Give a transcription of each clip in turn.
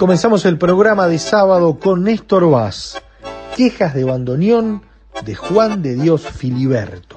Comenzamos el programa de sábado con Néstor Vaz. Quejas de bandoneón de Juan de Dios Filiberto.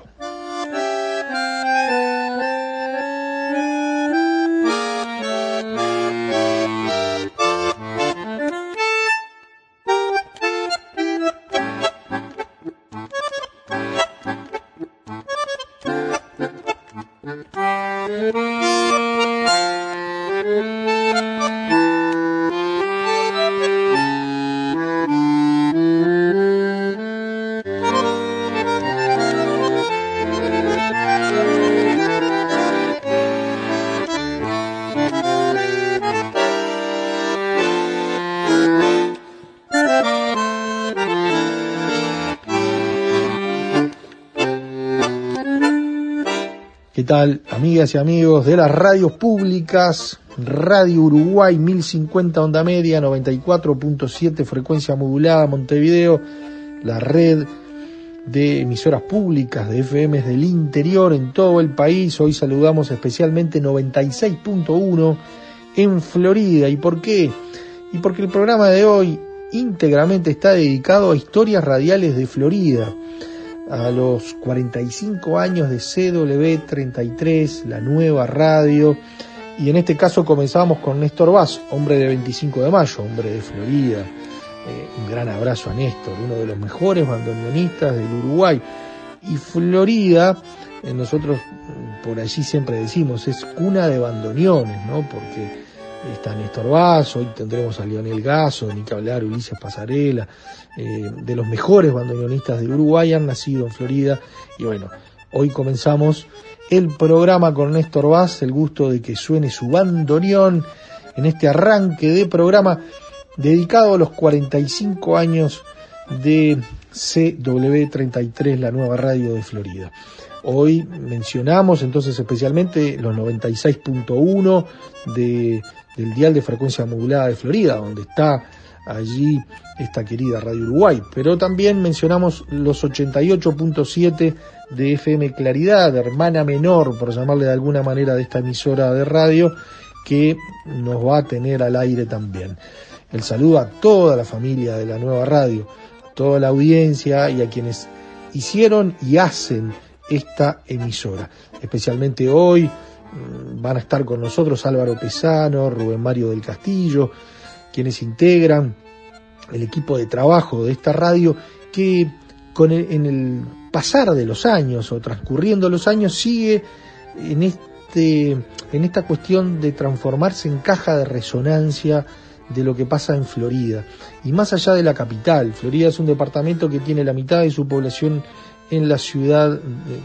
Amigas y amigos de las radios públicas? Radio Uruguay 1050 onda media, 94.7 frecuencia modulada Montevideo, la red de emisoras públicas de FM del interior en todo el país. Hoy saludamos especialmente 96.1 en Florida. ¿Y por qué? Y porque el programa de hoy íntegramente está dedicado a historias radiales de Florida a los 45 años de CW33, la nueva radio. Y en este caso comenzamos con Néstor Vaz, hombre de 25 de mayo, hombre de Florida. Eh, un gran abrazo a Néstor, uno de los mejores bandoneonistas del Uruguay. Y Florida, eh, nosotros mm, por allí siempre decimos, es cuna de bandoneones, ¿no? Porque está Néstor Vaz, hoy tendremos a Lionel Gaso, ni que Ulises Pasarela, eh, de los mejores bandoneonistas de Uruguay, han nacido en Florida. Y bueno, hoy comenzamos el programa con Néstor Vaz, el gusto de que suene su bandoneón en este arranque de programa dedicado a los 45 años de CW33, la nueva radio de Florida. Hoy mencionamos entonces especialmente los 96.1 de, del dial de frecuencia modulada de Florida, donde está allí esta querida Radio Uruguay, pero también mencionamos los 88.7 de FM Claridad, hermana menor, por llamarle de alguna manera, de esta emisora de radio, que nos va a tener al aire también. El saludo a toda la familia de la nueva radio, a toda la audiencia y a quienes hicieron y hacen esta emisora. Especialmente hoy van a estar con nosotros Álvaro Pesano, Rubén Mario del Castillo, quienes integran el equipo de trabajo de esta radio que con en el pasar de los años o transcurriendo los años sigue en este en esta cuestión de transformarse en caja de resonancia de lo que pasa en Florida y más allá de la capital. Florida es un departamento que tiene la mitad de su población en la ciudad eh,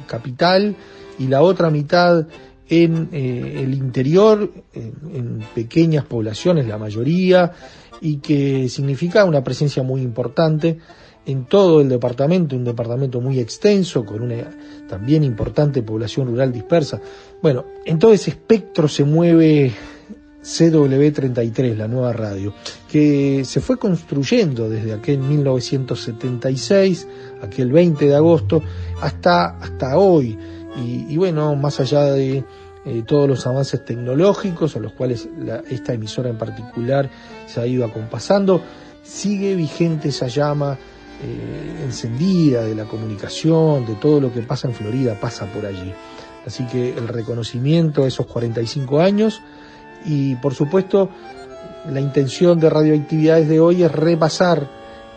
capital y la otra mitad en eh, el interior, en, pequeñas poblaciones, la mayoría, y que significa una presencia muy importante en todo el departamento, un departamento muy extenso, con una también importante población rural dispersa. Bueno, en todo ese espectro se mueve CW33, la nueva radio, que se fue construyendo desde aquel 1976, aquel 20 de agosto, hasta, hasta hoy y, bueno, más allá de eh, todos los avances tecnológicos a los cuales esta emisora en particular se ha ido acompasando, sigue vigente esa llama eh, encendida de la comunicación, de todo lo que pasa en Florida, pasa por allí. Así que el reconocimiento a esos 45 años y por supuesto la intención de radioactividades de hoy es repasar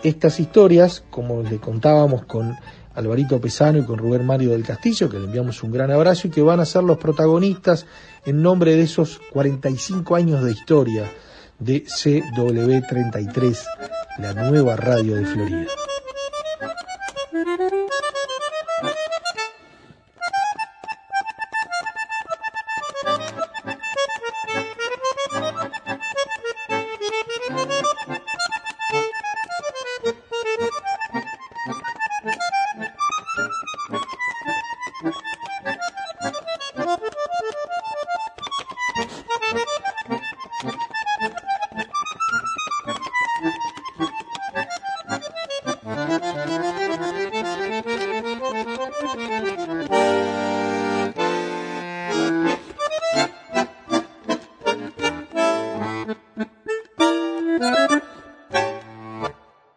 estas historias, como le contábamos con Alvarito Pesano y con Rubén Mario del Castillo, que le enviamos un gran abrazo y que van a ser los protagonistas en nombre de esos 45 años de historia de CW33, la nueva radio de Florida.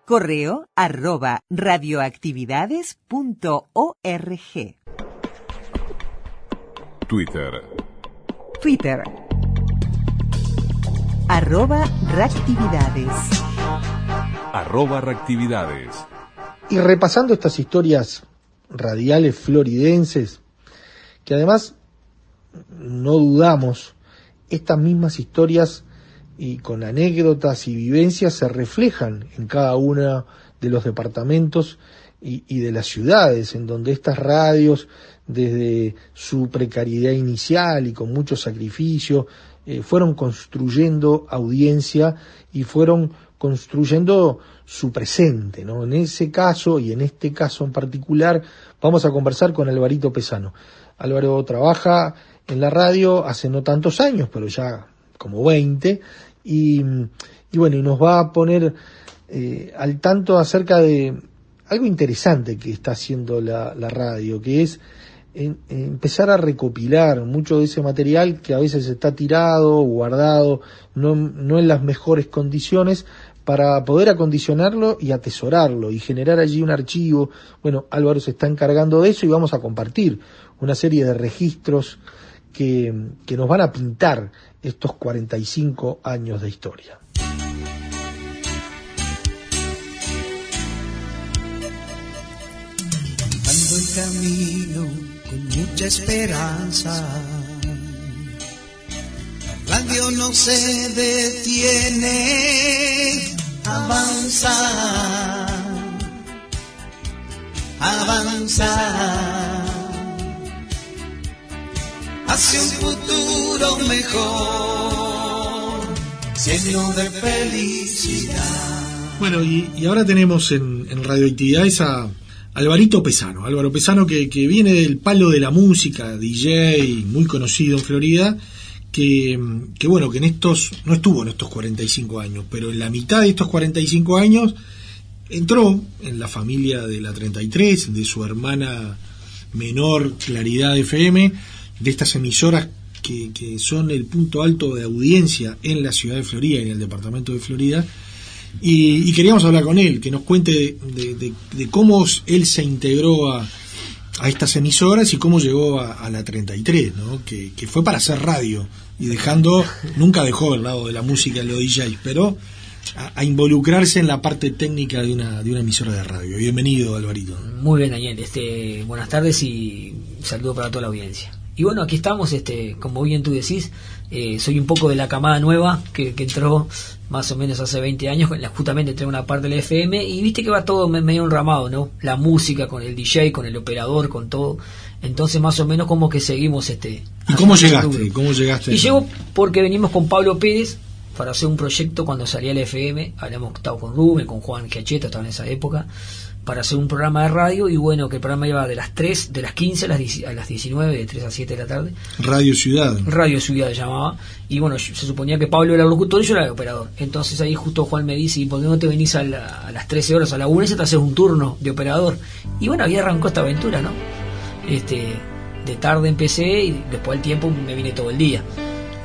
Correo arroba radioactividades.org. Twitter. Twitter. Arroba reactividades. Arroba reactividades. Y repasando estas historias radiales floridenses, que además no dudamos, estas mismas historias y con anécdotas y vivencias se reflejan en cada uno de los departamentos y, de las ciudades, en donde estas radios, desde su precariedad inicial y con mucho sacrificio, eh, fueron construyendo audiencia y fueron construyendo su presente. ¿no? En ese caso y en este caso en particular vamos a conversar con Alvarito Pesano. Álvaro trabaja en la radio hace no tantos años, pero ya como 20, y, bueno, y nos va a poner eh, al tanto acerca de algo interesante que está haciendo la, radio, que es empezar a recopilar mucho de ese material que a veces está tirado, guardado, no, no en las mejores condiciones, para poder acondicionarlo y atesorarlo y generar allí un archivo. Bueno, Álvaro se está encargando de eso y vamos a compartir una serie de registros que, que nos van a pintar estos 45 años de historia. Ando camino con mucha esperanza. La radio no se detiene, avanza, avanza hacia un futuro mejor, lleno de felicidad. Bueno, y, ahora tenemos en, en Radioactividades a Alvarito Pesano. Álvaro Pesano que, viene del palo de la música, DJ, muy conocido en Florida, que, que, bueno, que en estos, no estuvo en estos 45 años, pero en la mitad de estos 45 años entró en la familia de la 33, de su hermana menor Claridad FM, de estas emisoras que, son el punto alto de audiencia en la ciudad de Florida y en el departamento de Florida. Y, queríamos hablar con él, que nos cuente de, cómo él se integró a, estas emisoras y cómo llegó a, la 33, ¿no? que, fue para hacer radio y dejando, nunca dejó el lado de la música en los DJs, pero a, involucrarse en la parte técnica de una, de una emisora de radio. Bienvenido, Alvarito. Muy bien, Daniel. Este, buenas tardes y saludo para toda la audiencia. Y bueno, aquí estamos, este, como bien tú decís, eh, soy un poco de la camada nueva que, entró más o menos hace 20 años, justamente entré una parte del FM y viste que va todo medio enramado, ¿no? La música con el DJ, con el operador, con todo. Entonces más o menos como que seguimos este... ¿Y cómo llegaste? ¿Cómo llegaste? Y llego porque venimos con Pablo Pérez para hacer un proyecto cuando salía el FM, habíamos estado con Rubén, con Juan Quiacheta, estaba en esa época, para hacer un programa de radio y bueno, que el programa iba de las 3, de las 15 a las, a las 19, de 3 a 7 de la tarde. Radio Ciudad. Radio Ciudad llamaba. Y bueno, se suponía que Pablo era el locutor y yo era el operador. Entonces ahí justo Juan me dice, ¿y por qué no te venís a, las 13 horas, a la 1 y te haces un turno de operador? Y bueno, ahí arrancó esta aventura, ¿no? Este, de tarde empecé y después del tiempo me vine todo el día.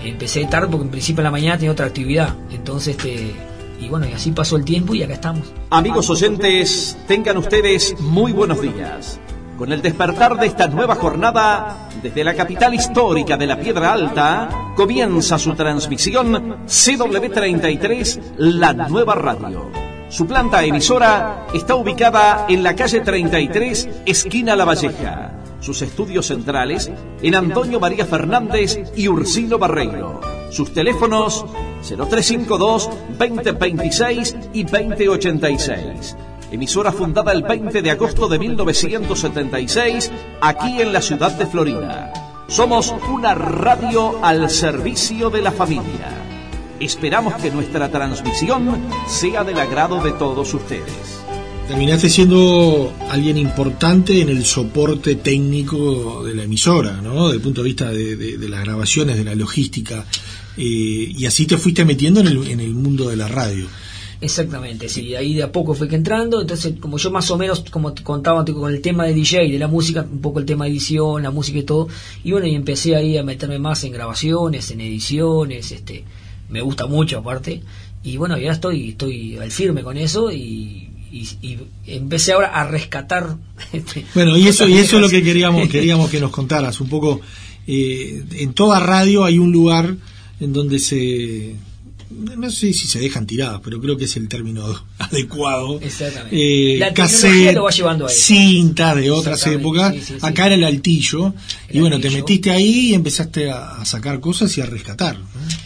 Empecé tarde porque en principio en la mañana tenía otra actividad. Entonces, este y bueno, y así pasó el tiempo y acá estamos. Amigos oyentes, tengan ustedes muy buenos días. Con el despertar de esta nueva jornada, desde la capital histórica de la Piedra Alta, comienza su transmisión CW33, la nueva radio. Su planta emisora está ubicada en la calle 33, esquina La Valleja. Sus estudios centrales en Antonio María Fernández y Ursino Barreiro. Sus teléfonos 0352 2026 y 2086 emisora fundada el 20 de agosto de 1976 aquí en la ciudad de Florida. Somos una radio al servicio de la familia. Esperamos que nuestra transmisión sea del agrado de todos ustedes. Terminaste siendo alguien importante en el soporte técnico de la emisora, ¿no? Desde el punto de vista de, las grabaciones, de la logística. Eh, y así te fuiste metiendo en el, en el mundo de la radio. Exactamente, sí, ahí de a poco fue que entrando, entonces como yo más o menos, como te contaba con el tema de DJ, de la música, un poco el tema de edición, la música y todo, y bueno, y empecé ahí a meterme más en grabaciones, en ediciones, este, me gusta mucho aparte, y bueno, ya estoy, estoy al firme con eso y, empecé ahora a rescatar. Este, bueno, y eso, y eso es lo que queríamos, queríamos que nos contaras, un poco, eh, en toda radio hay un lugar en donde se no sé si se dejan tiradas, pero creo que es el término adecuado. Exactamente. Eh, la cassette, lo va llevando ahí. cinta de otras épocas. Acá era el altillo. y bueno, te metiste ahí y empezaste a, sacar cosas y a rescatar.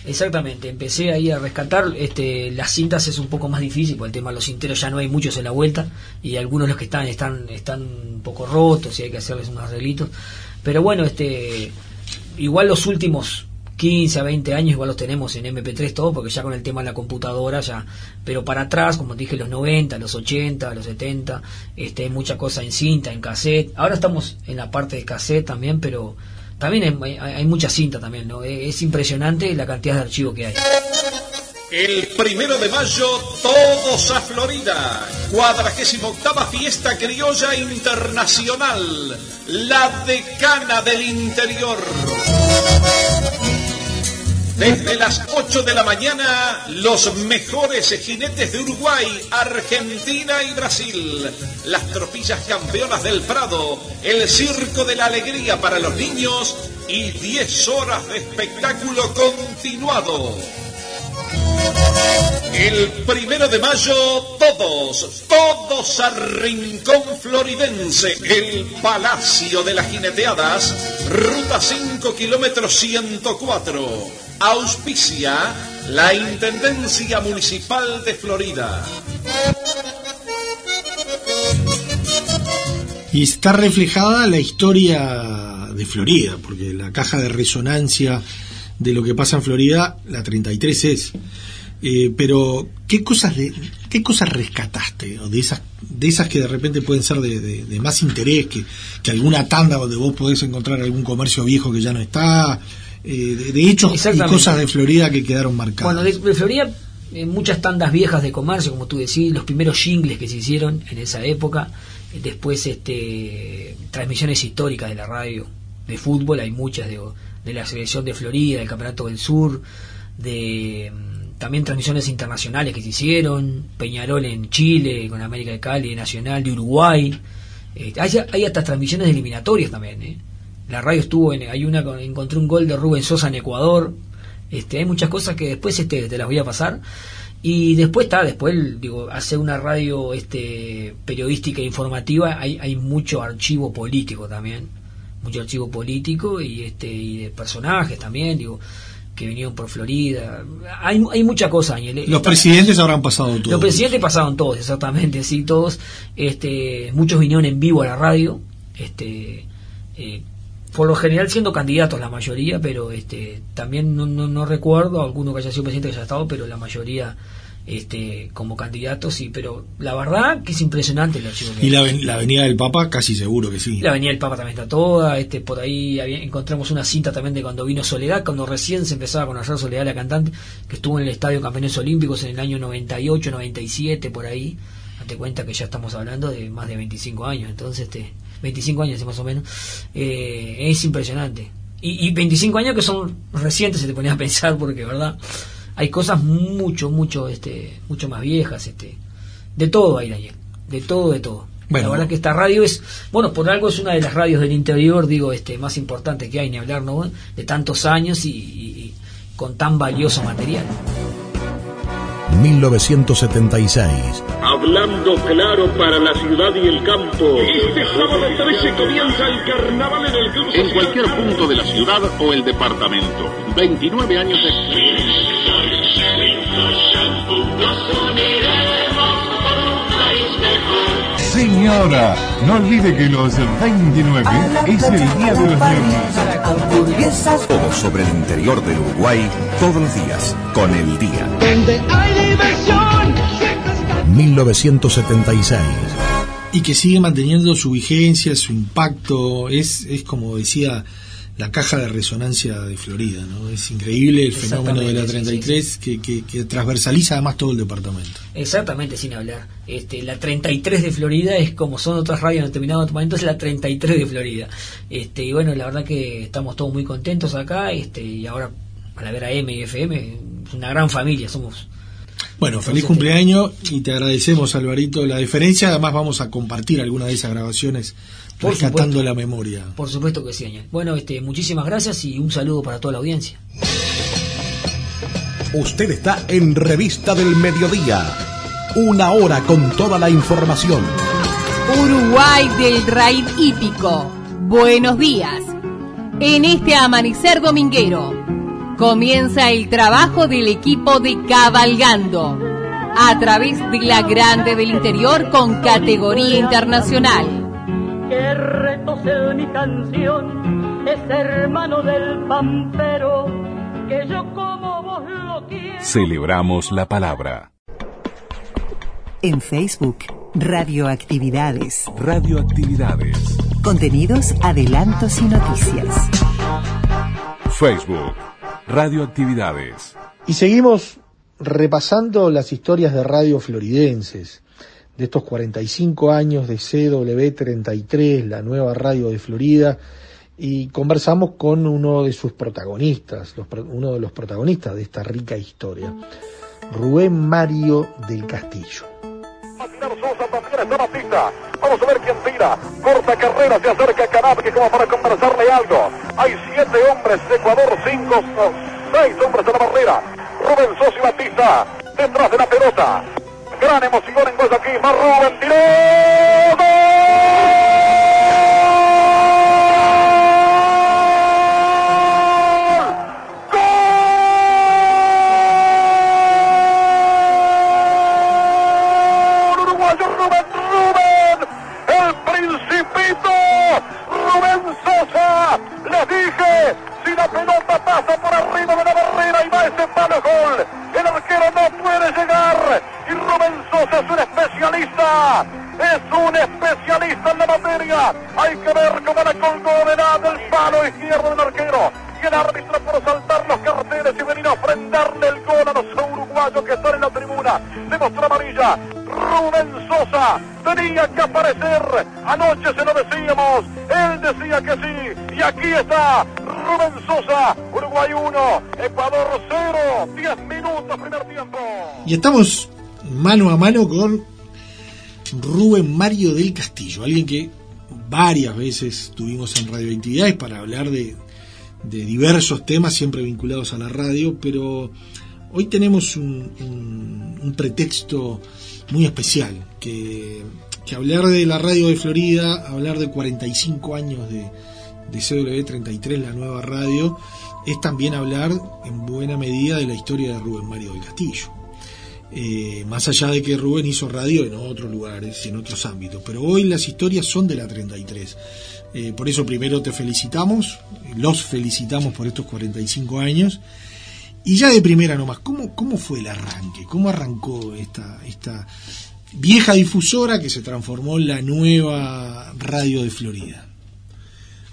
Exactamente, empecé ahí a rescatar. Este, las cintas es un poco más difícil, porque el tema de los cinteros ya no hay muchos en la vuelta. Y algunos los que están están, están un poco rotos y hay que hacerles unos arreglitos. Pero bueno, este igual los últimos 15 a 20 años igual los tenemos en MP3 todo, porque ya con el tema de la computadora ya, pero para atrás, como dije, los 90, los 80, los 70, este, hay mucha cosa en cinta, en cassette. Ahora estamos en la parte de cassette también, pero también hay, mucha cinta también, ¿no? Es impresionante la cantidad de archivos que hay. El primero de mayo, todos a Florida. Cuadragésima octava fiesta criolla internacional. La decana del interior. Desde las 8 de la mañana, los mejores jinetes de Uruguay, Argentina y Brasil. Las tropillas campeonas del Prado, el circo de la alegría para los niños y 10 horas de espectáculo continuado. El primero de mayo, todos, todos a Rincón Floridense, el Palacio de las Jineteadas, ruta 5 kilómetros 104 auspicia la Intendencia Municipal de Florida. Y está reflejada la historia de Florida, porque la caja de resonancia de lo que pasa en Florida, la 33 es. Eh, pero, ¿qué cosas, de, ¿qué cosas rescataste? De, esas, de esas que de repente pueden ser de, más interés, que, que alguna tanda donde vos podés encontrar algún comercio viejo que ya no está, eh, de, hecho y cosas de Florida que quedaron marcadas. Bueno, de, Florida eh, muchas tandas viejas de comercio, como tú decís, los primeros jingles que se hicieron en esa época, eh, después este transmisiones históricas de la radio de fútbol, hay muchas de, de la selección de Florida, del Campeonato del Sur, de mm, también transmisiones internacionales que se hicieron, Peñarol en Chile, con América de Cali, Nacional de Uruguay, hay, hay hasta transmisiones eliminatorias también, ¿eh? La radio estuvo en, hay una encontré un gol de Rubén Sosa en Ecuador este hay muchas cosas que después este te las voy a pasar y después está después digo hacer una radio este periodística e informativa hay hay mucho archivo político también mucho archivo político y este y de personajes también digo que vinieron por Florida. Hay, hay mucha cosa, Los presidentes habrán pasado todos. Los presidentes pasaron todos, exactamente, sí, todos. Este, muchos vinieron en vivo a la radio. Este, eh, por lo general siendo candidatos la mayoría, pero este también no, no, recuerdo alguno que haya sido presidente que haya estado, pero la mayoría este como candidatos sí, pero la verdad que es impresionante el archivo. y la, la, avenida del Papa casi seguro que sí. La avenida del Papa también está toda, este por ahí encontramos una cinta también de cuando vino Soledad, cuando recién se empezaba a conocer Soledad la cantante, que estuvo en el Estadio Campeones Olímpicos en el año 98, 97 por ahí. Date cuenta que ya estamos hablando de más de 25 años, entonces este 25 años más o menos, eh, es impresionante. Y, y, 25 años que son recientes, se te ponía a pensar, porque, ¿verdad? hay cosas mucho, mucho, este, mucho más viejas, este, de todo hay Daniel, de todo, de todo. Bueno. la verdad que esta radio es, bueno, por algo es una de las radios del interior, digo, este, más importante que hay, ni hablar, ¿no? De tantos años y, y- y con tan valioso material. 1976. Hablando claro para la ciudad y el campo. Este sábado 13 comienza el carnaval en el Club En cualquier punto de la ciudad o el departamento. 29 años de Señora, no olvide que los 29 es el Día de los Niños. Todo sobre el interior del Uruguay todos los días con el día. 1976. y que sigue manteniendo su vigencia, su impacto, es, es como decía la caja de resonancia de Florida, ¿no? Es increíble el fenómeno de la Exactamente, sí, 33 Que, que, que transversaliza además todo el departamento. Exactamente, sin hablar. Este, la 33 de Florida es como son otras radios en determinados momentos, es la 33 de Florida. Este, y bueno, la verdad que estamos todos muy contentos acá, este, y ahora para ver a M y FM, es una gran familia, somos Bueno, feliz Entonces, cumpleaños y te agradecemos, Alvarito, la diferencia. Además, vamos a compartir alguna de esas grabaciones Por rescatando supuesto. la memoria. Por supuesto que sí, Daniel. Bueno, este, muchísimas gracias y un saludo para toda la audiencia. Usted está en Revista del Mediodía. Una hora con toda la información. Uruguay del Raid Hípico. Buenos días. En este amanecer dominguero comienza el trabajo del equipo de Cabalgando a través de la Grande del Interior con categoría internacional. Que mi canción, es hermano del pampero, que yo como vos lo quiero. Celebramos la palabra. En Facebook, Radioactividades. Radioactividades. Contenidos, adelantos y noticias. Facebook. Radioactividades. Y seguimos repasando las historias de radio floridenses, de estos 45 años de CW33, la nueva radio de Florida, y conversamos con uno de sus protagonistas, los uno de los protagonistas de esta rica historia, Rubén Mario del Castillo. Vamos a ver quién tira. Corta carrera, se acerca Canapque como para conversarle algo. Hay siete hombres, Ecuador cinco, o seis hombres en la barrera. Rubén Sosa Batista detrás de la pelota. Gran emoción en Guayaquil. Va Rubén, tiró. Está Rubén Sosa. Uruguay 1, Ecuador 0. 10 minutos, primer tiempo. Y estamos mano a mano con Rubén Mario del Castillo, alguien que varias veces tuvimos en radioactividades para hablar de, de diversos temas siempre vinculados a la radio, pero hoy tenemos un, pretexto muy especial, que hablar de la radio de Florida, hablar de 45 años de, de CW33, la nueva radio, es también hablar en buena medida de la historia de Rubén Mario del Castillo. Eh, más allá de que Rubén hizo radio en otros lugares en otros ámbitos, pero hoy las historias son de la 33. Eh, por eso primero te felicitamos, los felicitamos por estos 45 años. Y ya de primera nomás, ¿cómo, cómo fue el arranque? ¿Cómo arrancó esta, esta vieja difusora que se transformó en la nueva radio de Florida?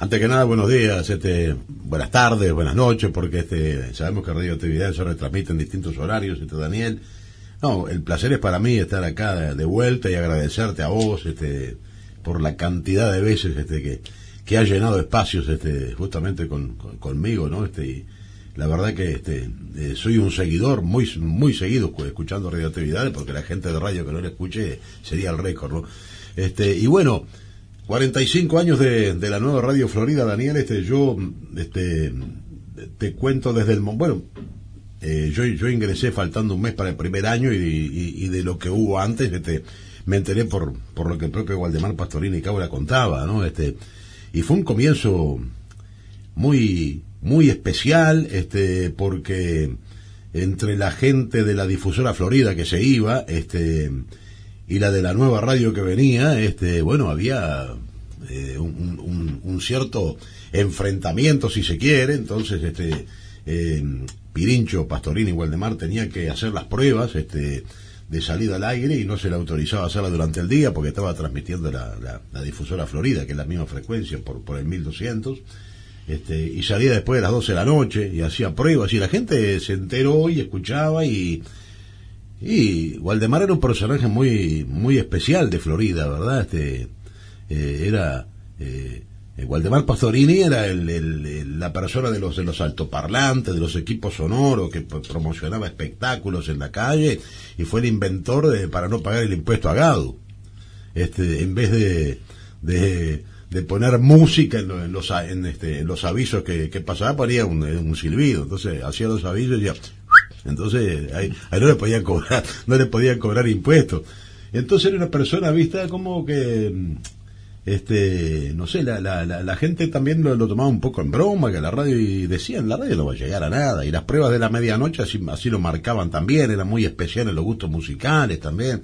Antes que nada, buenos días, este, buenas tardes, buenas noches, porque este, sabemos que Radio Actividad se retransmite en distintos horarios, este Daniel. No, el placer es para mí estar acá de, vuelta y agradecerte a vos, este, por la cantidad de veces, este, que, que llenado espacios, este, justamente con, con- conmigo, ¿no? Este, y la verdad que este eh, soy un seguidor muy muy seguido cu- escuchando radioactividades porque la gente de radio que no le escuche sería el récord, ¿no? Este, y bueno, 45 años de, la nueva Radio Florida, Daniel, este, yo este, te cuento desde el... Bueno, eh, yo, ingresé faltando un mes para el primer año y de lo que hubo antes, este, me enteré por, por lo que el propio Waldemar Pastorini Cabra contaba, ¿no? Este, y fue un comienzo muy, muy especial, este, porque entre la gente de la difusora Florida que se iba, este, y la de la nueva radio que venía, este, bueno, había eh, un, cierto enfrentamiento, si se quiere, entonces, este, eh, Pirincho, Pastorini y Waldemar tenía que hacer las pruebas, este, de salida al aire y no se le autorizaba hacerla durante el día porque estaba transmitiendo la, la- la difusora Florida, que es la misma frecuencia por, por el 1200, este, y salía después de las 12 de la noche y hacía pruebas. Y la gente se enteró y escuchaba y, y Waldemar era un personaje muy, muy especial de Florida, ¿verdad? Este, eh, era, eh, Waldemar Pastorini era el- la persona de los, de los altoparlantes, de los equipos sonoros, que promocionaba espectáculos en la calle y fue el inventor de, para no pagar el impuesto a Gado. Este, en vez de, de, poner música en, lo- en los, a- en, este, en los avisos que, que pasaba, ponía un, un silbido. Entonces hacía los avisos y ya, entonces ahí, ahí no le podían cobrar, no le podían cobrar impuestos. Entonces era una persona vista como que mm, este no sé la, la, la, la gente también lo, lo tomaba un poco en broma que la radio y decían la radio no va a llegar a nada y las pruebas de la medianoche así, así lo marcaban también era muy especial en los gustos musicales también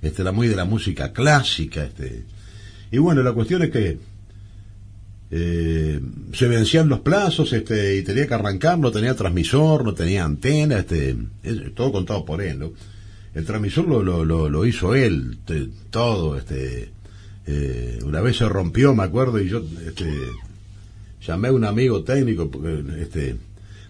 este era muy de la música clásica este y bueno la cuestión es que eh, se vencían los plazos este y tenía que arrancar no tenía transmisor no tenía antena este es- todo contado por él ¿no? el transmisor lo, lo, lo, lo hizo él todo este eh, una vez se rompió me acuerdo y yo este llamé a un amigo técnico este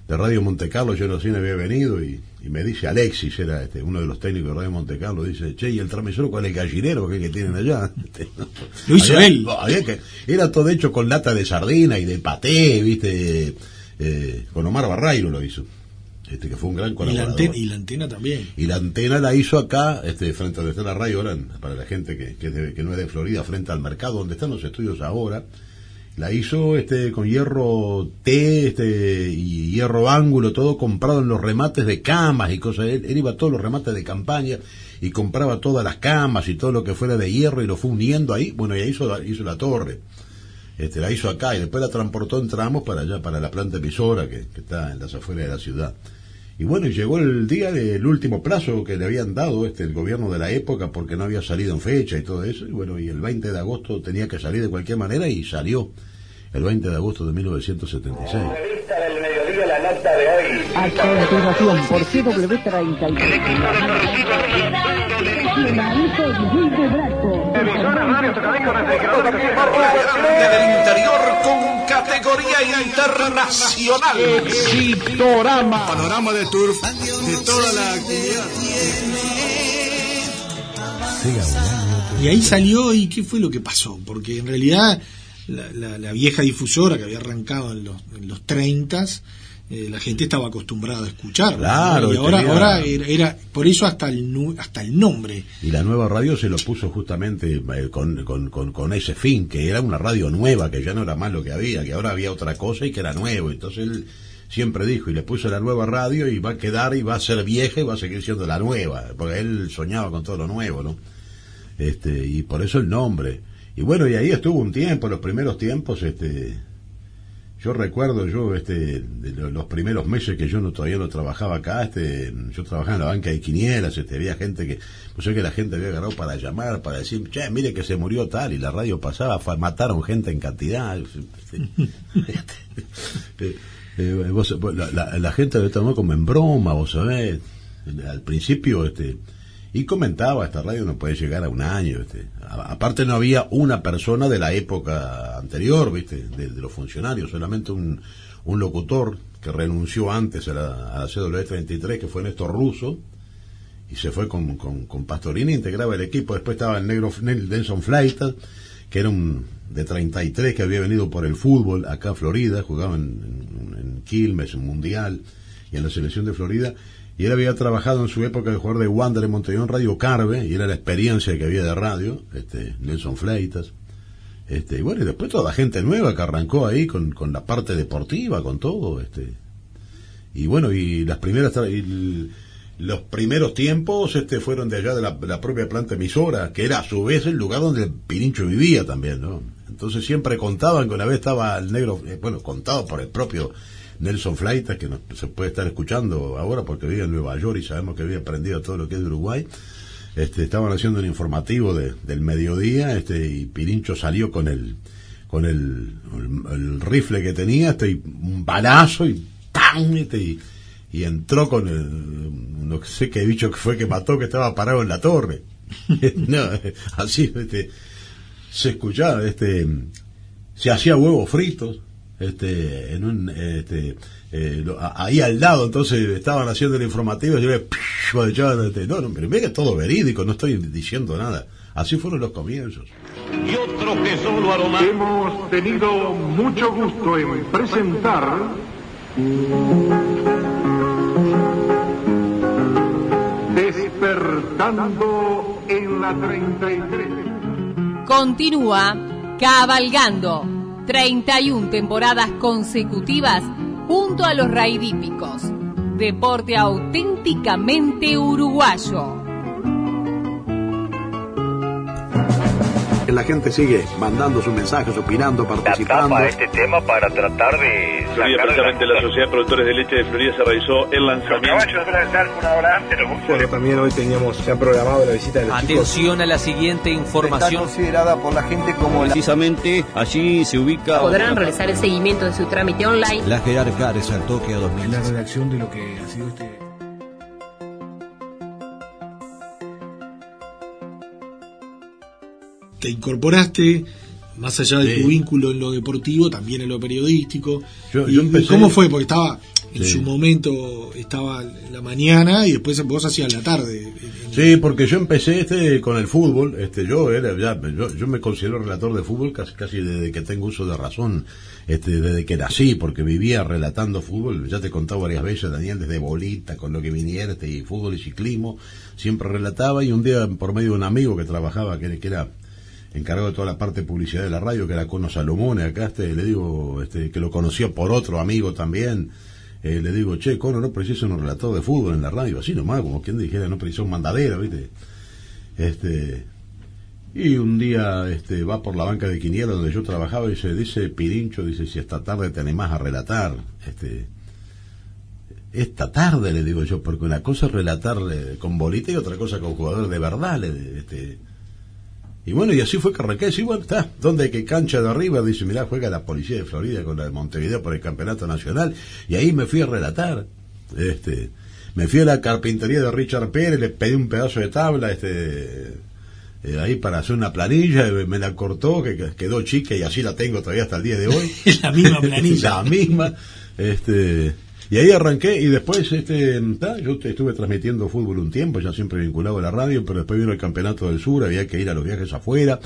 de Radio Monte Carlo yo no sé si había venido y, y me dice Alexis era este uno de los técnicos de Radio Monte Carlo dice che y el transmisor cuál es el gallinero que, que tienen allá Lo hizo había- él. había que- era todo hecho con lata de sardina y de paté viste eh, con Omar Barrairo lo hizo este que fue un gran Y la, colaborador antena, y la antena también. y la antena la hizo acá, este, frente a donde está la radio para la gente que, que, que no es de Florida, frente al mercado donde están los estudios ahora. La hizo este con hierro T este, y hierro ángulo, todo comprado en los remates de camas y cosas. Él, él iba a todos los remates de campaña y compraba todas las camas y todo lo que fuera de hierro y lo fue uniendo ahí. Bueno, y ahí hizo, hizo la torre. Este, la hizo acá y después la transportó en tramos para allá, para la planta emisora que, está en las afueras de la ciudad. Y bueno, llegó el día del último plazo que le habían dado este el gobierno de la época porque no había salido en fecha y todo eso. Y bueno, y el 20 de agosto tenía que salir de cualquier manera y salió el 20 de agosto de 1976. Revista del mediodía, la nota de hoy. A continuación, por CW33. Desde el interior con categoría internacional. Éxitorama. Panorama de turf de toda la actividad. Y ahí salió, ¿y qué fue lo que pasó? Porque en realidad la, la- la vieja difusora que había arrancado en los, en los 30 eh, la gente estaba acostumbrada a escucharla. ¿no? Claro, y y ahora, tenía- ahora era, era- por eso hasta el, nu- hasta el nombre. Y la nueva radio se lo puso justamente eh, con, con, con, con ese fin, que era una radio nueva, que ya no era más lo que había, que ahora había otra cosa y que era nuevo. Entonces él siempre dijo, y le puso la nueva radio y va a quedar y va a ser vieja y va a seguir siendo la nueva, porque él soñaba con todo lo nuevo, ¿no? Este, y por eso el nombre. Y bueno, y ahí estuvo un tiempo, los primeros tiempos, este, yo recuerdo yo este de lo- los primeros meses que yo no todavía no trabajaba acá este yo trabajaba en la banca de quinielas este había gente que pues sé que la gente había agarrado para llamar para decir che mire que se murió tal y la radio pasaba fue- mataron gente en cantidad Eh, eh, vos- vos- la, la- la gente lo tomó como en broma vos sabés al principio este y comentaba esta radio no puede llegar a un año aparte no había una persona de la época anterior viste de, los funcionarios solamente un, un locutor que renunció antes a la, a la CW 33 que fue Néstor Russo y se fue con, con, Pastorini integraba el equipo. Después estaba el negro Nel- Denson Fleita que era un de 33 que había venido por el fútbol acá a Florida jugaba en- en en Quilmes, en Mundial y en la selección de Florida. Y él había trabajado en su época de jugador de Wander en Montevideo en Radio Carve, y era la experiencia que había de radio, este, Nelson Fleitas. Este, y bueno, y después toda gente nueva que arrancó ahí con, con la parte deportiva, con todo, este. Y bueno, y las primeras, los primeros tiempos, este, fueron de allá de la, la propia planta emisora, que era a su vez el lugar donde el Pirincho vivía también, ¿no? Entonces siempre contaban que una vez estaba el negro, eh, bueno, contado por el propio Nelson Fleitas, que se puede estar escuchando ahora porque vive en Nueva York y sabemos que había aprendido todo lo que es Uruguay. Este, estaban haciendo un informativo de- del mediodía, este, y Pirincho salió con el, con el, rifle que tenía, este, y un balazo y ¡pam! Este, y, entró con el, no sé qué bicho que fue que mató que estaba parado en la torre. así, este, se escuchaba, este, se hacía huevos fritos, este, en un, este, eh, lo- ahí al lado, entonces estaban haciendo el informativo, y yo le, este, no, no, pero mira que es todo verídico, no estoy diciendo nada. Así fueron los comienzos. y otros que solo aromas. Hemos tenido mucho gusto en presentar Despertando en la 33. Continúa cabalgando 31 temporadas consecutivas junto a los raidípicos. Deporte auténticamente uruguayo. La gente sigue mandando sus mensajes, opinando, participando. tapa este tema para tratar de Florida, precisamente la Sociedad de Productores de Leche de Florida se realizó el lanzamiento. una hora antes. Bueno, también hoy teníamos ya programado la visita de los Atención a la siguiente información. considerada por la gente como Precisamente allí se ubica. Podrán realizar el seguimiento de su trámite online. La jerarca resaltó que a 2000. La redacción de lo que ha sido este te incorporaste más allá de Sí. tu vínculo en lo deportivo, también en lo periodístico. Yo- y, yo empecé- ¿Cómo fue? Porque estaba en Sí. su momento estaba en la mañana y después vos hacías la tarde. Sí, porque yo empecé este con el fútbol, este yo era ya yo, yo me considero relator de fútbol casi casi desde que tengo uso de razón, este desde que nací porque vivía relatando fútbol, ya te he contado varias veces Daniel desde bolita con lo que viniera este y fútbol y ciclismo, siempre relataba y un día por medio de un amigo que trabajaba que, que era encargado de toda la parte de publicidad de la radio, que era Cono Salomone, acá este, le digo, este, que lo conoció por otro amigo también, eh, le digo, che, Cono, no precisa un relator de fútbol en la radio, así nomás, como quien dijera, no precisa un mandadero, ¿viste? Este, y un día este, va por la banca de Quiniela donde yo trabajaba y dice, dice Pirincho, dice, si esta tarde te animás a relatar, este, esta tarde le digo yo, porque una cosa es relatar eh, con bolita y otra cosa con jugadores de verdad, le- este, y bueno, y así fue que arranqué. Sí, bueno, está. ¿Dónde hay que cancha de arriba? Dice, mirá, juega la policía de Florida con la de Montevideo por el campeonato nacional. Y ahí me fui a relatar. Este, me fui a la carpintería de Richard Pérez, le pedí un pedazo de tabla, este, eh, ahí para hacer una planilla, me la cortó, que que quedó chica y así la tengo todavía hasta el día de hoy. la misma planilla. la misma. Este, y ahí arranqué y después este yo estuve transmitiendo fútbol un tiempo, ya siempre vinculado a la radio, pero después vino el Campeonato del Sur, había que ir a los viajes afuera,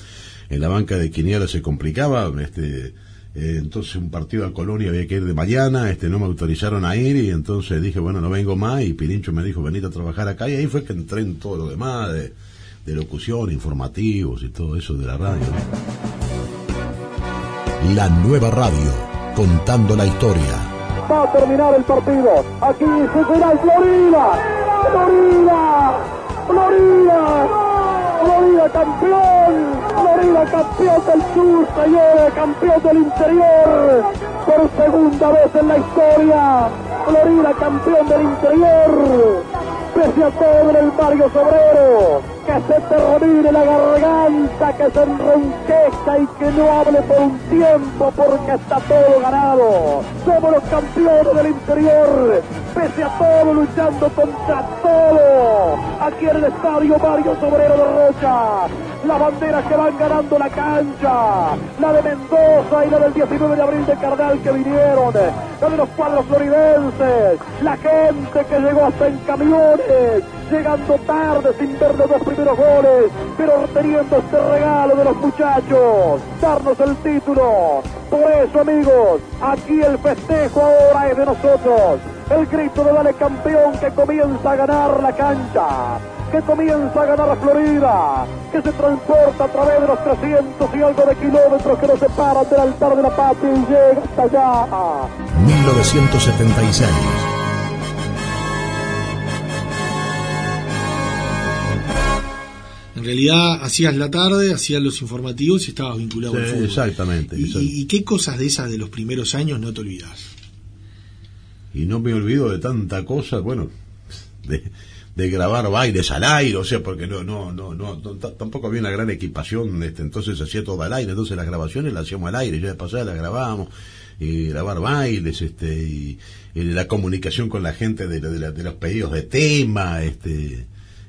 en la banca de Quiniela se complicaba, este eh, entonces un partido a Colonia había que ir de mañana, este no me autorizaron a ir y entonces dije, bueno, no vengo más y Pirincho me dijo, venite a trabajar acá y ahí fue que entré en todo lo demás de, de locución, informativos y todo eso de la radio. La nueva radio, contando la historia. Va a terminar el partido. Aquí se será el Florida. Florida. Florida. Florida campeón. Florida campeón del sur, señores. Campeón del interior. Por segunda vez en la historia. Florida campeón del interior. Pese a todo el barrio Sobrero. Que se termine la garganta, que se enronquezca y que no hable por un tiempo porque está todo ganado. Somos los campeones del interior, pese a todo luchando contra todo. Aquí en el estadio Mario Sobrero de Rocha, las banderas que van ganando la cancha, la de Mendoza y la del 19 de abril de Carnal que vinieron, la de los cuadros floridenses, la gente que llegó hasta en camiones, llegando tarde sin ver los dos primeros goles, pero teniendo este regalo de los muchachos, darnos el título. Por eso, amigos, aquí el festejo ahora es de nosotros. El grito de Dale Campeón que comienza a ganar la cancha, que comienza a ganar la Florida, que se transporta a través de los 300 y algo de kilómetros que nos separan del altar de la patria y llega hasta allá. 1976. En realidad hacías la tarde, hacías los informativos y estabas vinculado al fútbol. exactamente, ¿Y, y- y qué cosas de esas de los primeros años no te olvidas? Y no me olvido de tanta cosa, bueno, de, grabar bailes al aire, o sea, porque no, no, no, no, tampoco había una gran equipación, este, entonces hacía todo al aire, entonces las grabaciones las hacíamos al aire, ya de pasada las grabábamos, y grabar bailes, este, y, la comunicación con la gente de, de los pedidos de tema, este,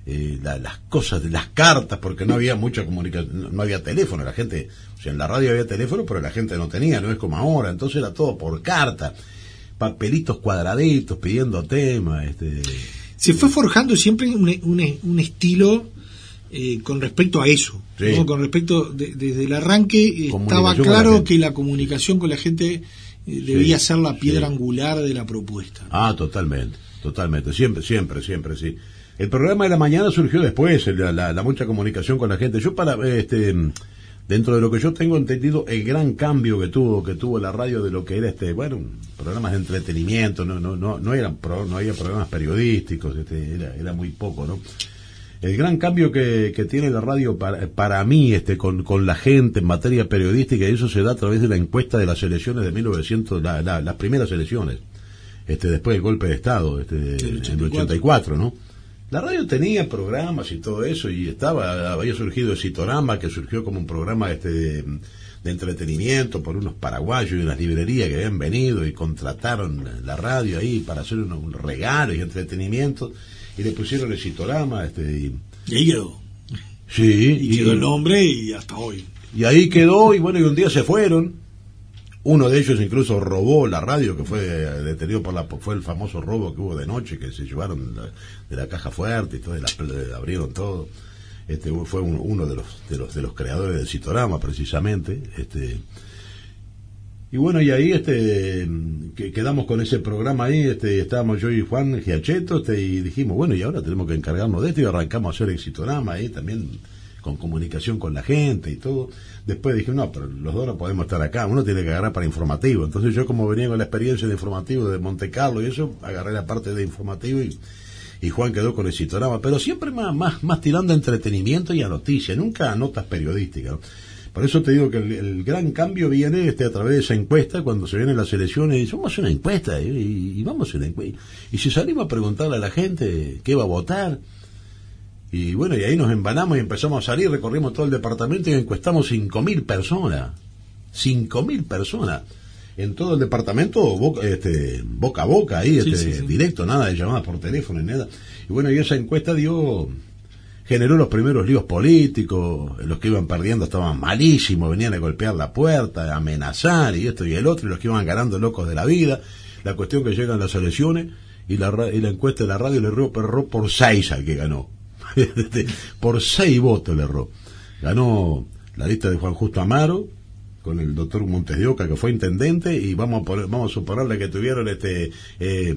eh, la- las cosas, las cartas, porque no había mucha comunicación, no, no había teléfono, la gente, o sea, en la radio había teléfono, pero la gente no tenía, no es como ahora, entonces era todo por carta, papelitos cuadraditos pidiendo temas, este, Se fue forjando siempre un, un- un estilo eh, con respecto a eso. Sí. ¿no? Con respecto, de- desde el arranque eh, estaba claro que la comunicación con la gente eh, debía Sí, ser la piedra sí. angular de la propuesta. Ah, totalmente, totalmente, siempre, siempre, siempre, sí. El programa de la mañana surgió después, el- la- la mucha comunicación con la gente. Yo para, este, dentro de lo que yo tengo entendido, el gran cambio que tuvo, que tuvo la radio de lo que era este, bueno, programas de entretenimiento, no, no, no, no eran, pro- no había programas periodísticos, este, era, era muy poco, ¿no? El gran cambio que, que tiene la radio para, para mí, este, con, con la gente en materia periodística, y eso se da a través de la encuesta de las elecciones de 1900, la- la- las primeras elecciones, este, después del golpe de Estado, este, en el 84, ¿no? La radio tenía programas y todo eso, y estaba, había surgido el Citorama, que surgió como un programa este, de, de entretenimiento por unos paraguayos y unas librerías que habían venido y contrataron la radio ahí para hacer unos, regalos y entretenimiento, y le pusieron el Citorama, este, y, Y ahí quedó. sí, Y quedó el nombre y hasta hoy. y ahí quedó, y bueno, y un día se fueron. Uno de ellos incluso robó la radio, que fue eh, detenido por la, fue el famoso robo que hubo de noche, que se llevaron de la caja fuerte y todo, la, abrieron todo. Este fue un- uno de los, de los de los creadores del Citorama, precisamente. Este, y bueno, y ahí este que quedamos con ese programa ahí, este, estábamos yo y Juan Giacheto, este, y dijimos, bueno, y ahora tenemos que encargarnos de esto y arrancamos a hacer el Citorama ahí también con comunicación con la gente y todo. Después dije, no, pero los dos no podemos estar acá, uno tiene que agarrar para informativo. Entonces yo como venía con la experiencia de informativo de Monte Carlo y eso, agarré la parte de informativo y, y Juan quedó con el citorama, pero siempre más, más, más tirando a entretenimiento y a noticias, nunca a notas periodísticas. Por eso te digo que el, gran cambio viene este a través de esa encuesta, cuando se vienen las elecciones, y vamos a una encuesta, y, y- y vamos a una encuesta. Y si salimos a preguntarle a la gente qué va a votar, y bueno, y ahí nos embanamos y empezamos a salir, recorrimos todo el departamento y encuestamos 5.000 personas. 5.000 personas. En todo el departamento, boca, este, boca a boca, ahí, Sí, este, sí, sí. directo, nada de llamadas por teléfono ni nada. Y bueno, y esa encuesta dio, generó los primeros líos políticos, los que iban perdiendo estaban malísimos, venían a golpear la puerta, a amenazar y esto y el otro, y los que iban ganando locos de la vida. La cuestión que llegan las elecciones y la, ra- y la encuesta de la radio le pero erró por seis al que ganó. Por seis votos le erró. Ganó la lista de Juan Justo Amaro, con el doctor Montes de Oca, que fue intendente, y vamos a, poner- vamos a suponerle que tuvieron este, eh,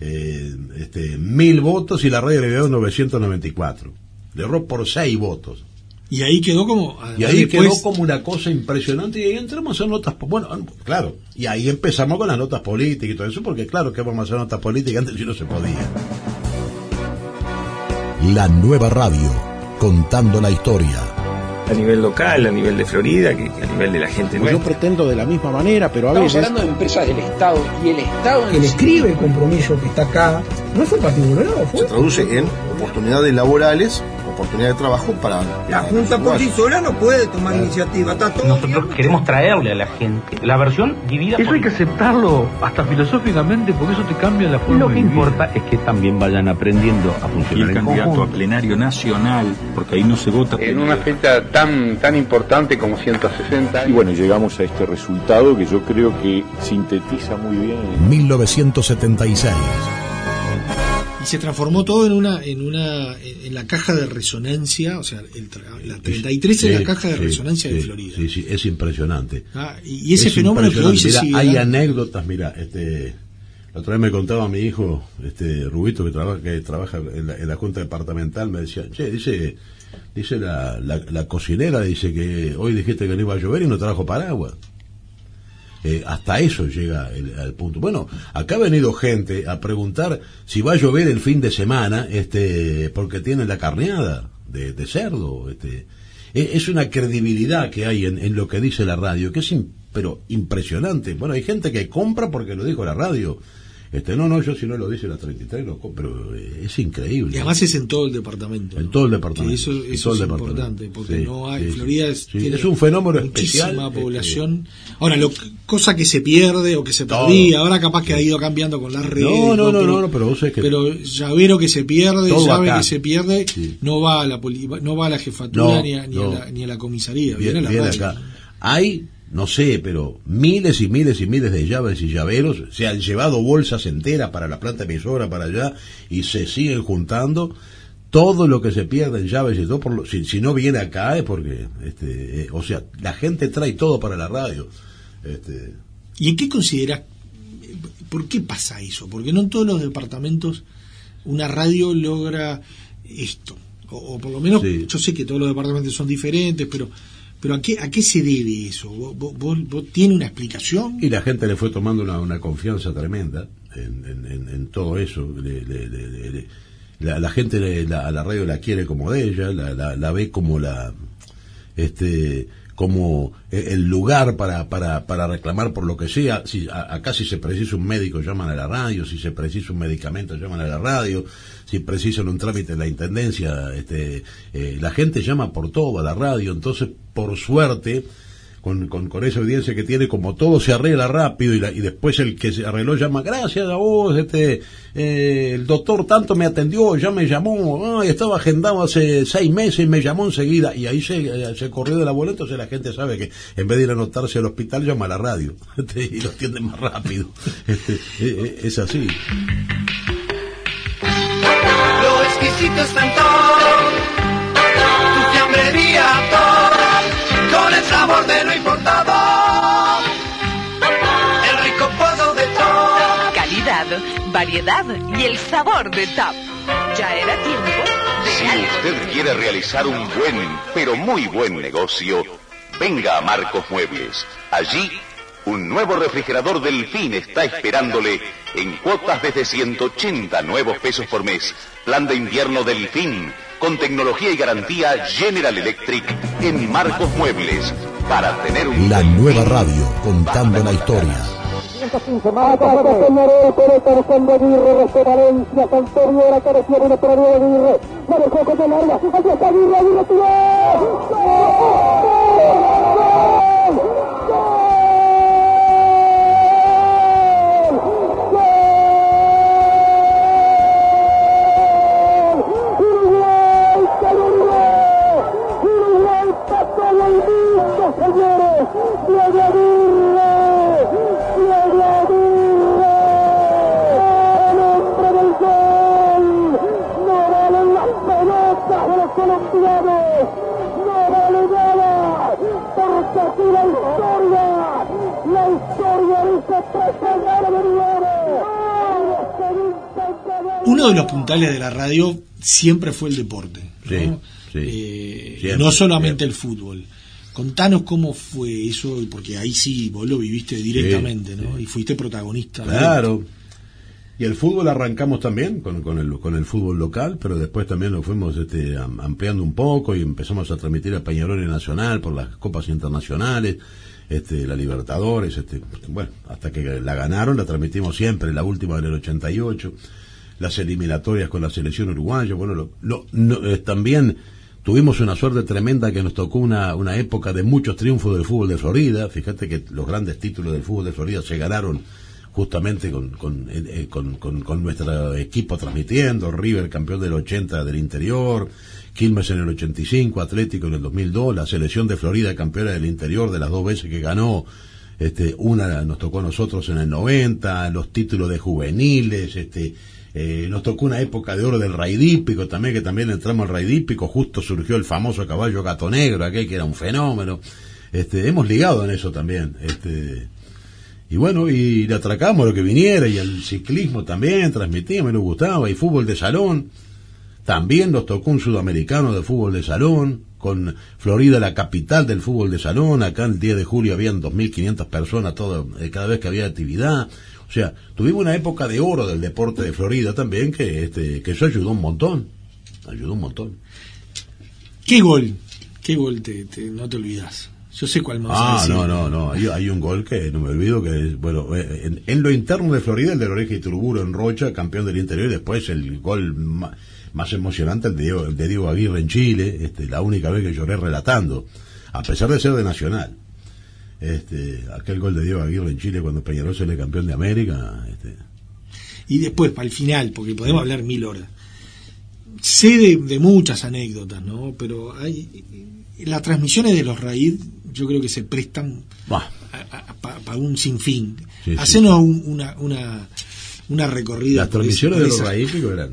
eh, este mil votos y la radio le dio 994. Le erró por seis votos. Y ahí quedó como. Y ahí después- quedó como una cosa impresionante y ahí entramos a notas, bueno, claro, y ahí empezamos con las notas políticas y todo eso, porque claro que vamos a hacer notas políticas, antes sí no se podía. La nueva radio, contando la historia. a nivel local, a nivel de Florida, que, que a nivel de la gente Pues yo pretendo de la misma manera, pero a Estamos veces... hablando de empresas del Estado y el Estado Que le escribe el compromiso que está acá. No fue particular, se traduce en oportunidades laborales, oportunidad de trabajo para... La Junta por sí sola no puede tomar iniciativa. Está todo Nosotros queremos traerle a la gente la versión dividida. Eso hay que aceptarlo hasta filosóficamente porque eso te cambia la forma Lo de que vivir. importa es que también vayan aprendiendo a Y funcionar el en candidato a plenario nacional, porque ahí no se vota. En una fecha tan, tan importante como 160 Y bueno, llegamos a este resultado que yo creo que sintetiza muy bien. 1976. Y se transformó todo en una en una en la caja de resonancia, o sea, el la 33 es la Sí, caja de sí, resonancia de sí, Florida. Sí, sí, es impresionante. Ah, y y ese Es fenómeno que hoy se sigue Hay anécdotas, mira, este, la otra vez me contaba mi hijo, este Rubito, que trabaja, que trabaja en la, en la Junta Departamental, me decía, che, dice, dice la, la, la cocinera, dice que hoy dijiste que no iba a llover y no trajo paraguas. Eh, hasta eso llega el- punto. Bueno, acá ha venido gente a preguntar si va a llover el fin de semana, este, porque tienen la carneada de, cerdo, este. E- Es una credibilidad que hay en, lo que dice la radio, que es im- pero impresionante. Bueno, hay gente que compra porque lo dijo la radio. Este, no, no, yo si no lo dice la 33 lo compro, pero eh, es increíble. Y además es en todo el departamento. en todo el departamento. Que eso es departamento. importante, porque Sí, no hay, sí, sí. Florida es, Sí, tiene es un fenómeno muchísima especial. este, población. Ahora, lo, cosa que se pierde o que se perdía, ahora capaz que ha ido cambiando con las redes. No, no, no, pero, no, no, pero vos sabés que- pero llavero que se pierde, llave acá. que se pierde, no va a la poli- no va a la jefatura No, ni, a, ni, no. a la, ni a la comisaría, Bien- viene a la bien acá. Hay, no sé, pero miles y miles y miles de llaves y llaveros. Se han llevado bolsas enteras para la planta emisora, para allá, y se siguen juntando. Todo lo que se pierde en llaves y todo, por lo- si, si no viene acá es porque, este, eh, o sea, la gente trae todo para la radio. Este, ¿Y en qué consideras, por qué pasa eso? Porque no en todos los departamentos una radio logra esto. O, o por lo menos, yo sé que todos los departamentos son diferentes, pero pero ¿a qué, a qué se debe eso? ¿Vos, vos, vos- tiene una explicación? Y la gente le fue tomando una, una confianza tremenda en, en- todo eso. Le- le- le- la, la gente le- la- a la radio la quiere como de ella, la, la- la ve como la este como e- el lugar para, para, para reclamar por lo que sea. Si, a- acá si se precisa un médico llaman a la radio, si se precisa un medicamento llaman a la radio, si precisan un trámite en la intendencia, este, eh, la gente llama por todo a la radio. Entonces, por suerte, con, con, con esa audiencia que tiene, como todo se arregla rápido y, la- y después el que se arregló llama, gracias a vos, este, eh, el doctor tanto me atendió, ya me llamó, ay, estaba agendado hace seis meses y me llamó enseguida y ahí se, eh, se corrió de la bola, entonces la gente sabe que en vez de ir a anotarse al hospital llama a la radio este, y lo atienden más rápido. Este, eh, es así. Con el sabor de lo importado, el rico pozo de todo. Calidad, variedad y el sabor de Top. Ya era tiempo de Si algo. usted quiere realizar un buen, pero muy buen negocio, venga a Marcos Muebles. Allí, un nuevo refrigerador Delfín está esperándole en cuotas desde 180 nuevos pesos por mes. Plan de invierno Delfín, con tecnología y garantía General Electric en Marcos Muebles. Para tener un La nueva radio, contando la historia. 115 más. Peñarol, pelota buscando Aguirre, resta Valencia, Santorio, la carecía de una para nueve Aguirre. La dejó con el larga, aquí está Aguirre, Aguirre tiró. Uno de los puntales de la radio siempre fue el deporte. ¿no? Sí, sí. Eh, Siempre, no solamente el fútbol. Contanos cómo fue eso, porque ahí sí vos lo viviste directamente, ¿no? Y fuiste protagonista. Claro. Y el fútbol arrancamos también con, con, el, con el fútbol local, pero después también lo fuimos este, am- ampliando un poco y empezamos a transmitir a Peñarol y Nacional por las copas internacionales, este, la Libertadores, este, bueno, hasta que la ganaron, la transmitimos siempre, la última en el 88. Las eliminatorias con la selección uruguaya. Bueno, lo, no, eh, también tuvimos una suerte tremenda que nos tocó una, una época de muchos triunfos del fútbol de Florida. Fíjate que los grandes títulos del fútbol de Florida se ganaron justamente con, con, eh, eh, con- con nuestro equipo transmitiendo, River campeón del 80 del interior, Quilmes en el 85, Atlético en el 2002, la selección de Florida campeona del interior de las dos veces que ganó, este, una nos tocó a nosotros en el 90, los títulos de juveniles, este, eh, nos tocó una época de oro del raidípico también, que también entramos al raidípico, justo surgió el famoso caballo gato negro, aquel que era un fenómeno, este, hemos ligado en eso también, este, y bueno, y le atracamos lo que viniera, y el ciclismo también, transmitíamos, nos gustaba, y fútbol de salón, también nos tocó un sudamericano de fútbol de salón, con Florida la capital del fútbol de salón, acá el 10 de julio habían 2.500 personas todo, eh, cada vez que había actividad, o sea, tuvimos una época de oro del deporte de Florida también, que, este, que eso ayudó un montón, ayudó un montón. ¿Qué gol? ¿Qué gol te, te- no te olvidas? Yo sé cuál más. Ah, no, no, no. Hay, hay un gol que no me olvido que es, bueno, eh, en, en lo interno de Florida, el de Loreja y Turburo en Rocha, campeón del interior, y después el gol más emocionante, el de, Diego, el de Diego Aguirre en Chile, este, la única vez que lloré relatando, a pesar de ser de Nacional. Este, aquel gol de Diego Aguirre en Chile cuando Peñarol se le campeón de América, este, Y después, para el final, porque podemos hablar mil horas. Sé de, de muchas anécdotas, ¿no? Pero hay las transmisiones de los raíz, yo creo que se prestan para un sinfín. Sí, sí. Hacenos un- una, una, una recorrida. Las transmisiones de los raípicos eran.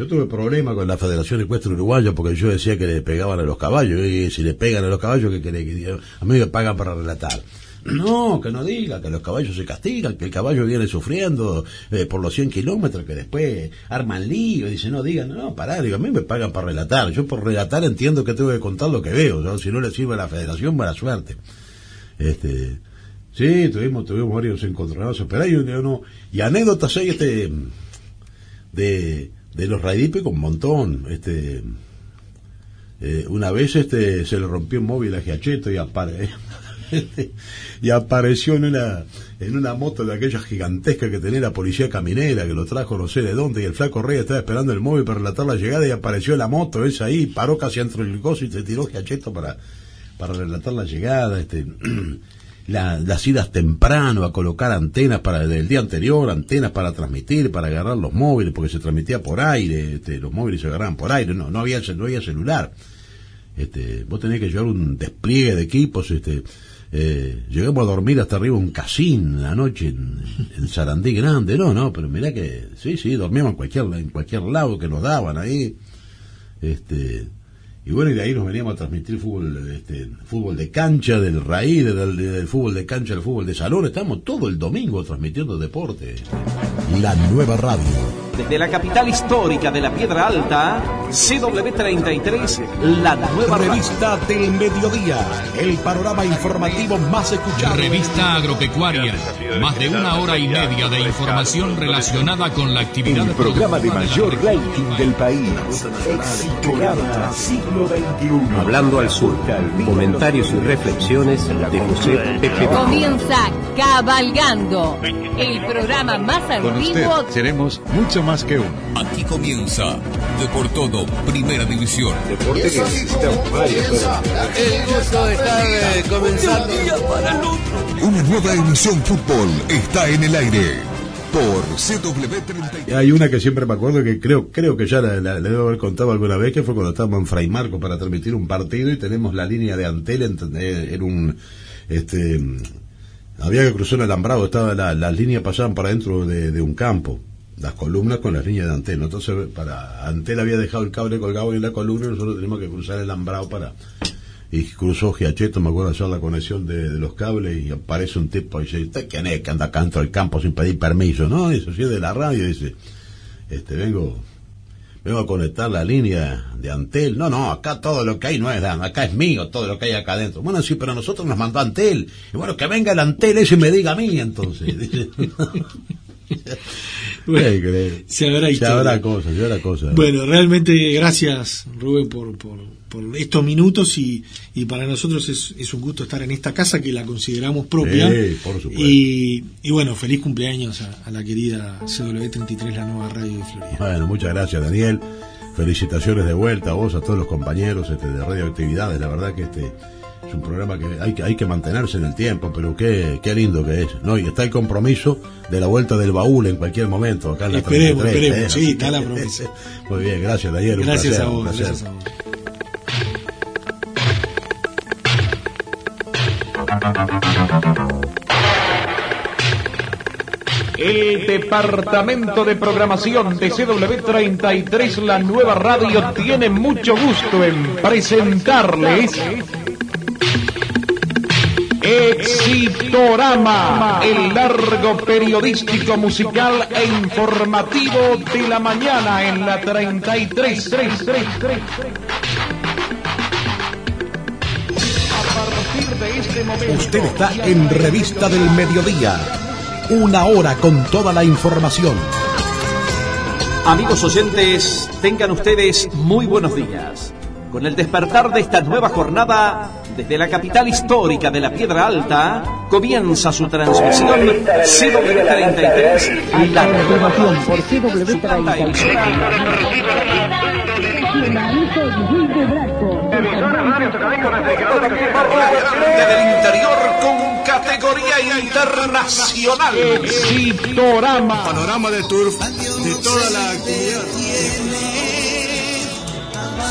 Yo tuve problemas con la Federación Ecuestre Uruguaya porque yo decía que le pegaban a los caballos. Y si le pegan a los caballos, ¿qué querés que? A mí me pagan para relatar. No, que no diga, que los caballos se castigan, que el caballo viene sufriendo eh, por los 100 kilómetros, que después arman lío. Y dice, no, digan, no, pará, digo, a mí me pagan para relatar. Yo por relatar entiendo que tengo que contar lo que veo. ¿no? Si no le sirve a la Federación, buena suerte. Este, sí, tuvimos, tuvimos varios encontronazos, pero hay un- uno, y anécdotas hay este, de, de los raidípicos un montón, este, eh, una vez este, se le rompió un móvil a Giacheto y apare- y apareció en una, en una moto de aquellas gigantescas que tenía la policía caminera, que lo trajo no sé de dónde, y el flaco Rey estaba esperando el móvil para relatar la llegada y apareció la moto esa ahí, paró casi entre el coso y se tiró Giacheto para, para relatar la llegada, este, la- las idas temprano a colocar antenas para del día anterior, antenas para transmitir, para agarrar los móviles, porque se transmitía por aire, este, los móviles se agarraban por aire, no, no había, no había celular. Este, vos tenés que llevar un despliegue de equipos, este, eh, llegamos a dormir hasta arriba un casín la noche en, en Sarandí grande, no, no, pero mirá que, sí, sí, dormíamos en cualquier, en cualquier lado que nos daban ahí, este, y bueno, y de ahí nos veníamos a transmitir fútbol, este, fútbol de cancha, del raíz, del, del fútbol de cancha, del fútbol de salón. Estamos todo el domingo transmitiendo deporte. La nueva radio. Desde la capital histórica de la Piedra Alta, CW33, la nueva Revista del Mediodía, el panorama informativo más escuchado. Revista agropecuaria, más de una hora y media de información relacionada con la actividad El programa de mayor rating del país. Programa Siglo XXI. Hablando al sur. Comentarios y reflexiones de José Pepe Comienza Cabalgando, el programa más Con usted antiguo seremos mucho más que uno. Aquí comienza De por Todo, Primera División. Deporte que necesita varias horas. El gusto de estar eh, comenzando. Una nueva emisión fútbol está en el aire por CW30. Y Hay una que siempre me acuerdo que creo creo que ya la, debo haber contado alguna vez, que fue cuando estábamos en Fray Marco para transmitir un partido y tenemos la línea de Antel en, en un... este Había que cruzar un alambrado, estaba la- las líneas pasaban para dentro de, de un campo, las columnas con las líneas de Antel. Entonces, para Antel había dejado el cable colgado en la columna y nosotros teníamos que cruzar el alambrado para... Y cruzó Giacheto, me acuerdo hacer la conexión de, de los cables y aparece un tipo y dice, ¿usted quién es que anda acá dentro del campo sin pedir permiso? No, eso sí es de la radio, dice, este, vengo, vengo a conectar la línea de Antel. No, no, acá todo lo que hay no es de acá es mío, todo lo que hay acá adentro. Bueno, sí, pero nosotros nos mandó Antel. Y bueno, que venga el Antel ese y me diga a mí entonces. Bueno, se habrá Se historia. habrá cosas, se habrá cosas. Bueno, realmente gracias Rubén por, por, por estos minutos y, y para nosotros es, es un gusto estar en esta casa que la consideramos propia. Sí, por supuesto. Y, y bueno, feliz cumpleaños a, a la querida CW33, la nueva radio de Florida. Bueno, muchas gracias, Daniel. Felicitaciones de vuelta a vos, a todos los compañeros este, de Radioactividades. La verdad que este es un programa que hay, que hay que mantenerse en el tiempo, pero qué, qué lindo que es. ¿no? Y está el compromiso de la vuelta del baúl en cualquier momento. Acá en la Esperemos, 33, esperemos, ¿eh? sí, está la promesa. Muy bien, gracias, Daniel. un Gracias placer, a vos, gracias a vos. El departamento de programación de CW33, la nueva radio, tiene mucho gusto en presentarles Exitorama, el largo periodístico musical e informativo de la mañana en la 33. A partir de este momento, Usted está en Revista del Mediodía. Una hora con toda la información. Amigos oyentes, tengan ustedes muy buenos días. Con el despertar de esta nueva jornada, desde la capital histórica de la Piedra Alta, comienza su transmisión CW33, la información por del interior con categoría internacional. Panorama de turf de toda la actividad.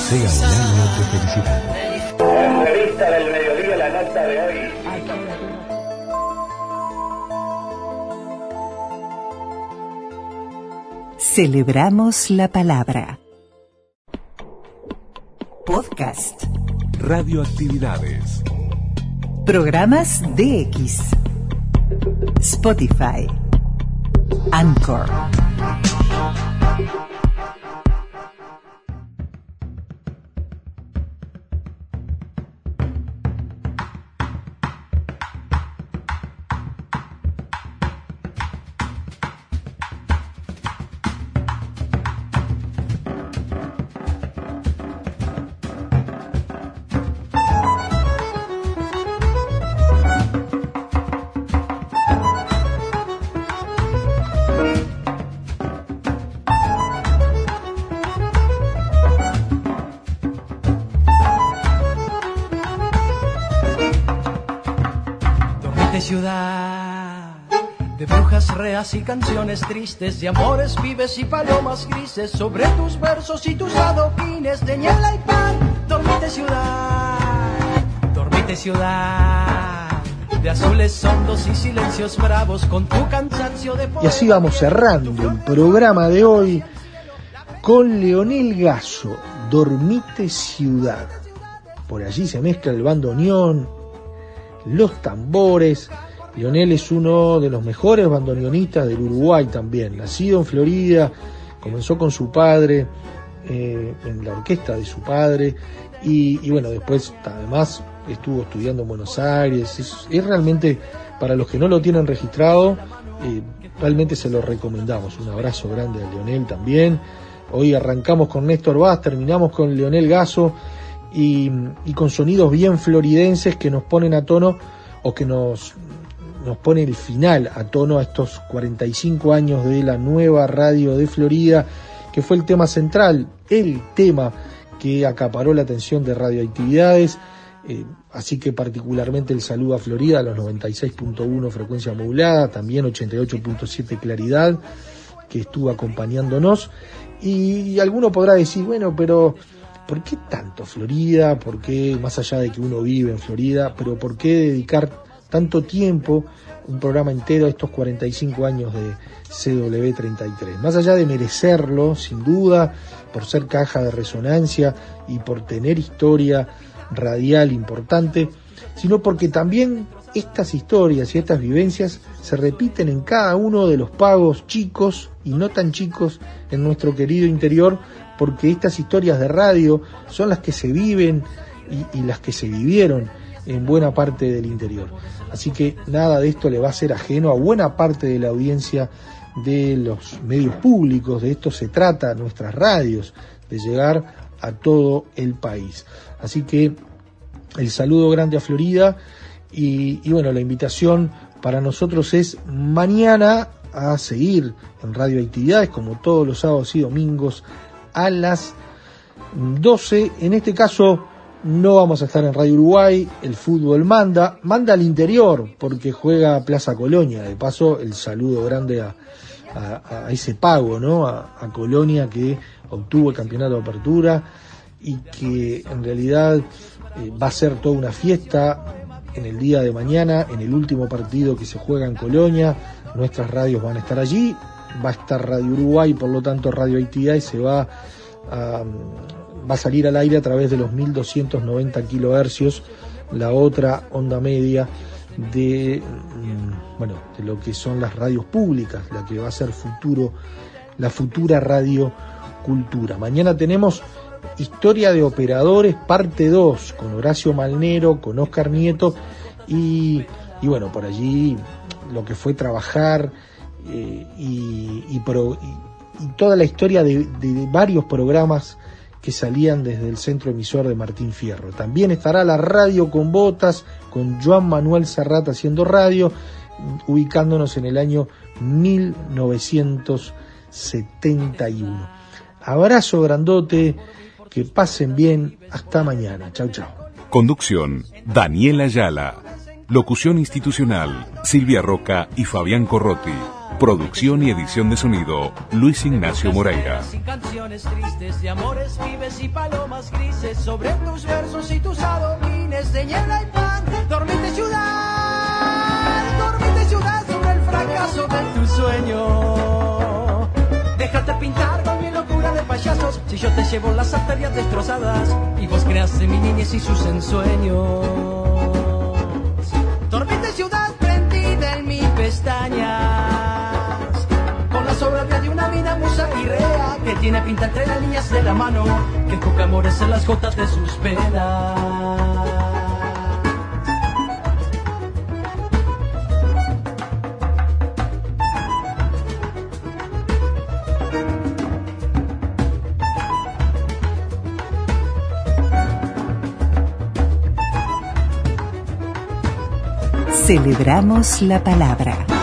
Sea un año de felicidad. Revista del mediodía, la nota de hoy. Celebramos la palabra. Podcast. Radioactividades. Programas DX. Spotify. Anchor. Brujas reas y canciones tristes, de amores vives y palomas grises, sobre tus versos y tus adoquines de niebla y pan. Dormite ciudad, dormite ciudad, de azules hondos y silencios bravos, con tu cansancio de Y así vamos cerrando el programa de hoy con Leonel Gaso, Dormite Ciudad. Por allí se mezcla el bandoneón, los tambores. Leonel es uno de los mejores bandoneonistas del Uruguay también. Nacido en Florida, comenzó con su padre, eh, en la orquesta de su padre, y, bueno, después además estuvo estudiando en Buenos Aires. Es, realmente, para los que no lo tienen registrado, eh, realmente se lo recomendamos. Un abrazo grande a Leonel también. Hoy arrancamos con Néstor Vaz, terminamos con Leonel Gaso y con sonidos bien floridenses que nos ponen a tono o que nos, nos pone el final a tono a estos 45 años de la nueva radio de Florida, que fue el tema central, el tema que acaparó la atención de radioactividades. Eh, así que particularmente el saludo a Florida, a los 96.1 frecuencia modulada, también 88.7 claridad, que estuvo acompañándonos. Y, y alguno podrá decir, bueno, pero ¿por qué tanto Florida? ¿Por qué, más allá de que uno vive en Florida, pero por qué dedicar tanto tiempo, un programa entero a estos 45 años de CW33? Más allá de merecerlo, sin duda, por ser caja de resonancia y por tener historia radial importante, sino porque también estas historias y estas vivencias se repiten en cada uno de los pagos chicos y no tan chicos en nuestro querido interior, porque estas historias de radio son las que se viven y, y las que se vivieron en buena parte del interior. Así que nada de esto le va a ser ajeno a buena parte de la audiencia de los medios públicos, de esto se trata nuestras radios, de llegar a todo el país. Así que el saludo grande a Florida y, bueno, la invitación para nosotros es mañana a seguir en Radio Actividades como todos los sábados y domingos a las 12. En este caso no vamos a estar en Radio Uruguay, el fútbol manda, manda al interior porque juega Plaza Colonia. De paso, el saludo grande a, ese pago, ¿no? A, Colonia que obtuvo el campeonato de apertura y que en realidad eh, va a ser toda una fiesta en el día de mañana, en el último partido que se juega en Colonia. Nuestras radios van a estar allí, va a estar Radio Uruguay, por lo tanto Radio Haití se va a, va a salir al aire a través de los 1290 kilohercios, la otra onda media de mm, bueno, de lo que son las radios públicas, la que va a ser futuro la futura radio cultura. Mañana tenemos Historia de Operadores, parte 2, con Horacio Malnero, con Oscar Nieto y, y bueno, por allí lo que fue trabajar eh, y, toda la historia de, varios programas que salían desde el centro emisor de Martín Fierro. También estará la radio con botas, con Joan Manuel Serrat haciendo radio, ubicándonos en el año 1971. Abrazo grandote que pasen bien. Hasta mañana. Chau, chau. Conducción, Daniela Ayala. Locución institucional, Silvia Roca y Fabián Corrotti. Producción y edición de sonido, Luis Ignacio Moreira. canciones tristes de amores, vives y palomas grises sobre tus versos y tus adoquines de niebla y pan. Dormite ciudad, dormite ciudad sobre el fracaso de tu sueño. Déjate pintar con mi locura de payasos si yo te llevo las arterias destrozadas y vos creas de mi niñez y sus ensueños. Dormite ciudad prendida en mi pestañas que tiene pinta entre las de la mano que coca amores en las gotas de sus penas. Celebramos la palabra.